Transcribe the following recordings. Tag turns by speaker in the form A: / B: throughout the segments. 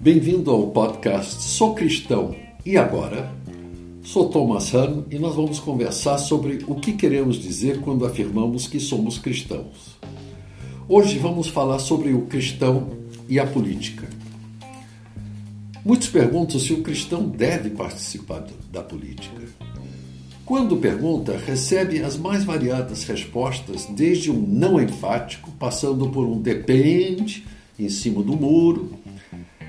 A: Bem-vindo ao podcast Sou Cristão e Agora? Sou Thomas Hahn e nós vamos conversar sobre o que queremos dizer quando afirmamos que somos cristãos. Hoje vamos falar sobre o cristão e a política. Muitos perguntam se o cristão deve participar da política. Quando pergunta, recebe as mais variadas respostas, desde um não enfático, passando por um depende em cima do muro,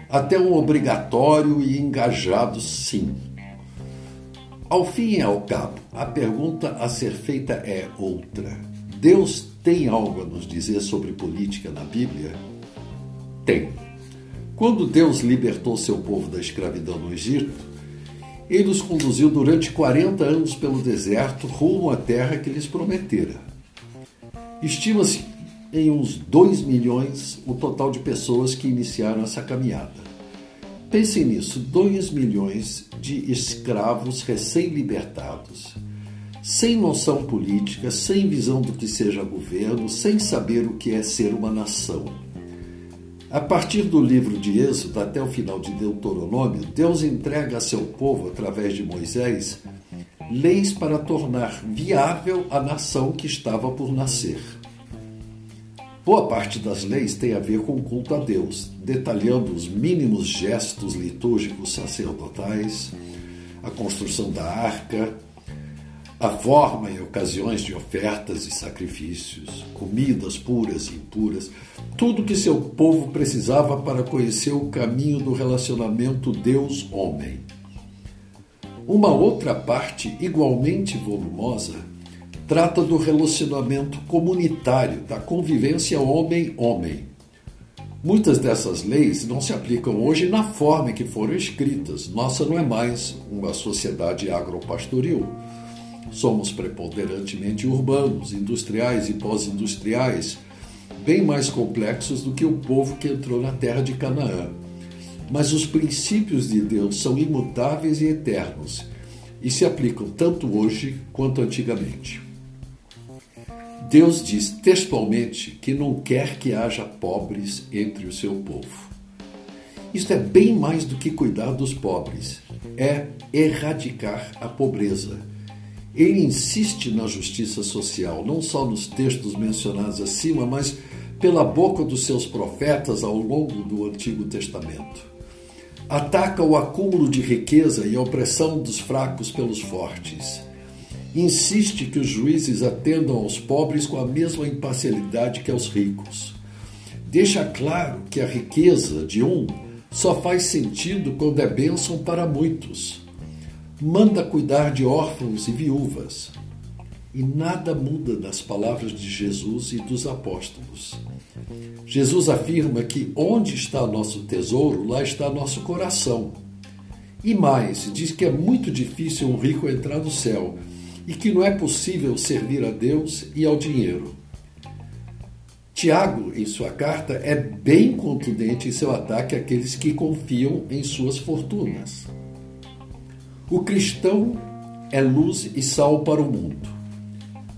A: até um obrigatório e engajado sim. Ao fim e ao cabo, a pergunta a ser feita é outra. Deus tem algo a nos dizer sobre política na Bíblia? Tem. Quando Deus libertou seu povo da escravidão no Egito, ele os conduziu durante 40 anos pelo deserto rumo à terra que lhes prometera. Estima-se em uns 2 milhões o total de pessoas que iniciaram essa caminhada. Pensem nisso: 2 milhões de escravos recém-libertados sem noção política, sem visão do que seja governo, sem saber o que é ser uma nação. A partir do livro de Êxodo até o final de Deuteronômio, Deus entrega a seu povo, através de Moisés, leis para tornar viável a nação que estava por nascer. Boa parte das leis tem a ver com o culto a Deus, detalhando os mínimos gestos litúrgicos sacerdotais, a construção da arca, a forma e ocasiões de ofertas e sacrifícios, comidas puras e impuras, tudo que seu povo precisava para conhecer o caminho do relacionamento Deus-homem. Uma outra parte, igualmente volumosa, trata do relacionamento comunitário, da convivência homem-homem. Muitas dessas leis não se aplicam hoje na forma em que foram escritas. Nossa não é mais uma sociedade agropastoril Somos preponderantemente urbanos, industriais e pós-industriais, bem mais complexos do que o povo que entrou na terra de Canaã. Mas os princípios de Deus são imutáveis e eternos e se aplicam tanto hoje quanto antigamente. Deus diz textualmente que não quer que haja pobres entre o seu povo. Isto é bem mais do que cuidar dos pobres, é erradicar a pobreza ele insiste na justiça social, não só nos textos mencionados acima, mas pela boca dos seus profetas ao longo do Antigo Testamento. Ataca o acúmulo de riqueza e a opressão dos fracos pelos fortes. Insiste que os juízes atendam aos pobres com a mesma imparcialidade que aos ricos. Deixa claro que a riqueza de um só faz sentido quando é bênção para muitos manda cuidar de órfãos e viúvas. E nada muda nas palavras de Jesus e dos apóstolos. Jesus afirma que onde está nosso tesouro, lá está nosso coração. E mais, diz que é muito difícil um rico entrar no céu e que não é possível servir a Deus e ao dinheiro. Tiago, em sua carta, é bem contundente em seu ataque àqueles que confiam em suas fortunas. O cristão é luz e sal para o mundo.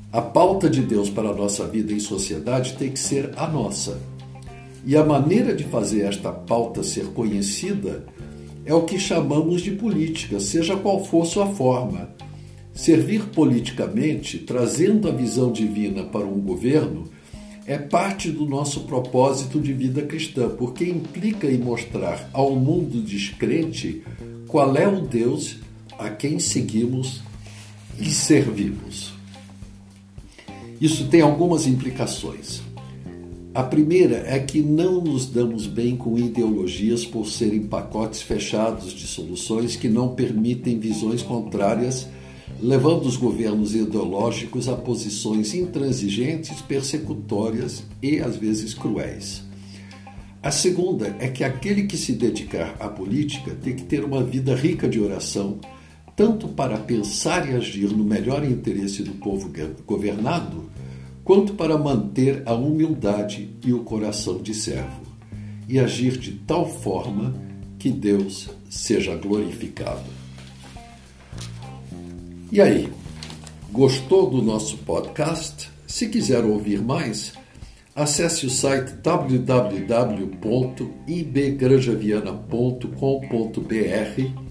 A: A pauta de Deus para a nossa vida em sociedade tem que ser a nossa. E a maneira de fazer esta pauta ser conhecida é o que chamamos de política, seja qual for sua forma. Servir politicamente, trazendo a visão divina para um governo, é parte do nosso propósito de vida cristã, porque implica em mostrar ao mundo descrente qual é o Deus a quem seguimos e servimos. Isso tem algumas implicações. A primeira é que não nos damos bem com ideologias por serem pacotes fechados de soluções que não permitem visões contrárias, levando os governos ideológicos a posições intransigentes, persecutórias e às vezes cruéis. A segunda é que aquele que se dedicar à política tem que ter uma vida rica de oração, tanto para pensar e agir no melhor interesse do povo governado, quanto para manter a humildade e o coração de servo, e agir de tal forma que Deus seja glorificado. E aí, gostou do nosso podcast? Se quiser ouvir mais, acesse o site www.ibgranjaviana.com.br.